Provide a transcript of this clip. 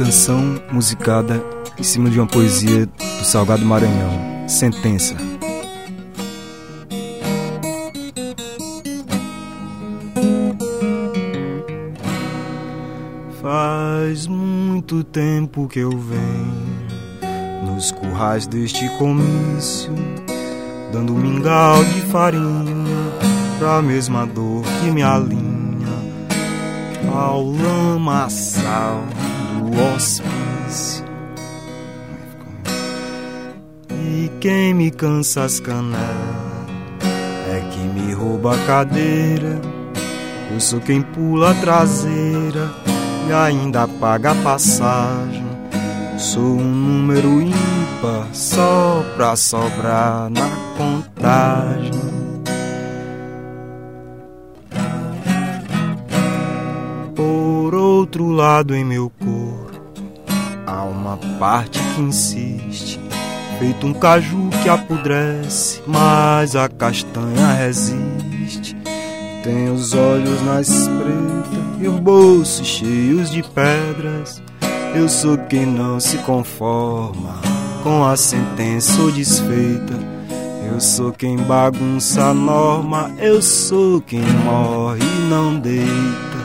canção musicada em cima de uma poesia do Salgado Maranhão, Sentença. Faz muito tempo que eu venho nos currais deste comício, dando mingau de farinha pra mesma dor que me alinha ao lamaçal hospício. E quem me cansa as canelas é que me rouba a cadeira. Eu sou quem pula a traseira e ainda paga a passagem. Sou um número ímpar só pra sobrar na contagem. Outro lado, em meu corpo há uma parte que insiste, feito um caju que apodrece, mas a castanha resiste. Tem os olhos na espreita e os bolsos cheios de pedras. Eu sou quem não se conforma com a sentença ou desfeita. Eu sou quem bagunça a norma, eu sou quem morre e não deita.